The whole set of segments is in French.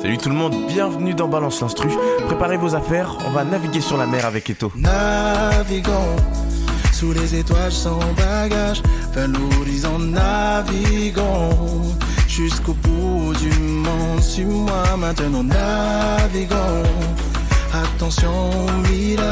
Salut tout le monde, bienvenue dans Balance l'Instru. Préparez vos affaires, on va naviguer sur la mer avec Eto. Naviguons sous les étoiles sans bagage, vers l'horizon naviguons jusqu'au bout du monde. Suis-moi maintenant, naviguons. Attention, village,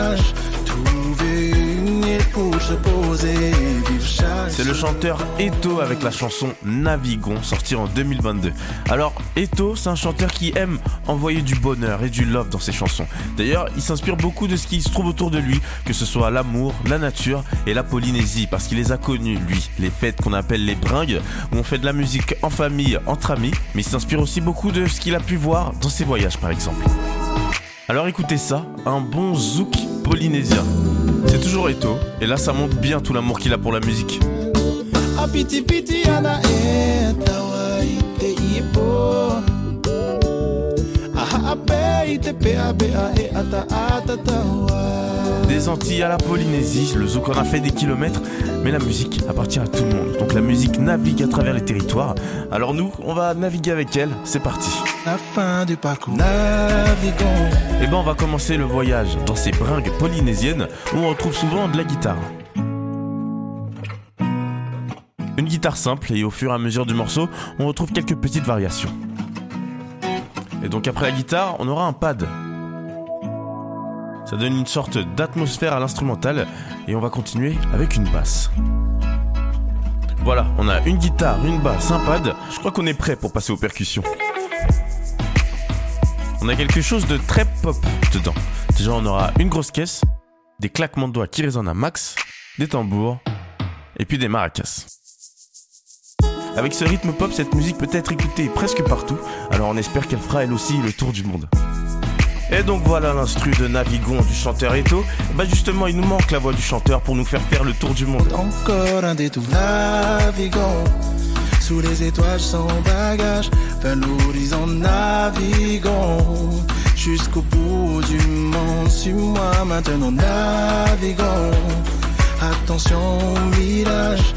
le chanteur Eto avec la chanson Navigons, sortie en 2022. Alors, Eto, c'est un chanteur qui aime envoyer du bonheur et du love dans ses chansons. D'ailleurs, il s'inspire beaucoup de ce qui se trouve autour de lui, que ce soit l'amour, la nature et la Polynésie, parce qu'il les a connus, lui. Les fêtes qu'on appelle les bringues, où on fait de la musique en famille, entre amis, mais il s'inspire aussi beaucoup de ce qu'il a pu voir dans ses voyages, par exemple. Alors écoutez ça, un bon zouk polynésien. C'est toujours Eto, et là ça montre bien tout l'amour qu'il a pour la musique. E ipo Des Antilles à la Polynésie, le zouk en a fait des kilomètres, mais la musique appartient à tout le monde. Donc la musique navigue à travers les territoires. Alors nous, on va naviguer avec elle, c'est parti. La fin du parcours Naviguons Et ben on va commencer le voyage dans ces bringues polynésiennes où on retrouve souvent de la guitare. Guitare simple et au fur et à mesure du morceau, on retrouve quelques petites variations. Et donc après la guitare, on aura un pad. Ça donne une sorte d'atmosphère à l'instrumental et on va continuer avec une basse. Voilà, on a une guitare, une basse, un pad. Je crois qu'on est prêt pour passer aux percussions. On a quelque chose de très pop dedans. Déjà, on aura une grosse caisse, des claquements de doigts qui résonnent à max, des tambours et puis des maracas. Avec ce rythme pop, cette musique peut être écoutée presque partout, alors on espère qu'elle fera elle aussi le tour du monde. Et donc voilà l'instru de Navigon du chanteur Eto. Bah justement, il nous manque la voix du chanteur pour nous faire faire le tour du monde. Encore un détour Naviguons Sous les étoiles sans bagage Vers l'horizon naviguons Jusqu'au bout du monde Suis-moi maintenant naviguons Attention village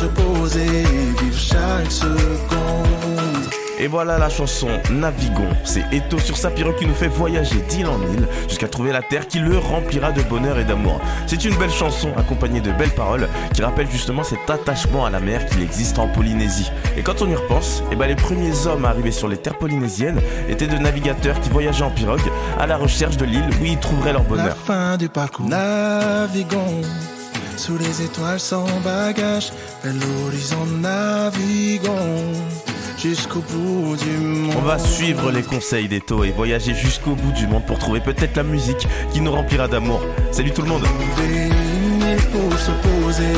se poser Vivre chaque seconde Et voilà la chanson Navigons. C'est Eto sur sa pirogue qui nous fait voyager d'île en île jusqu'à trouver la terre qui le remplira de bonheur et d'amour. C'est une belle chanson accompagnée de belles paroles qui rappellent justement cet attachement à la mer qu'il existe en Polynésie. Et quand on y repense, eh ben les premiers hommes arrivés sur les terres polynésiennes étaient de navigateurs qui voyageaient en pirogue à la recherche de l'île où ils trouveraient leur La bonheur. fin du parcours. Naviguons sous les étoiles sans bagage. Vers l'horizon naviguons jusqu'au bout du monde. On va suivre les conseils d'Eto et voyager jusqu'au bout du monde pour trouver peut-être la musique qui nous remplira d'amour. Salut tout le monde pour se poser,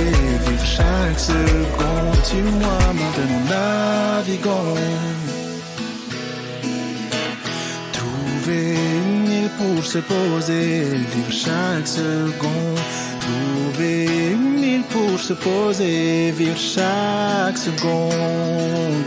vivre chaque seconde. Tu moi maintenant naviguons. Trouver une île pour se poser, vivre chaque seconde. Île pour se poser, vivre chaque seconde.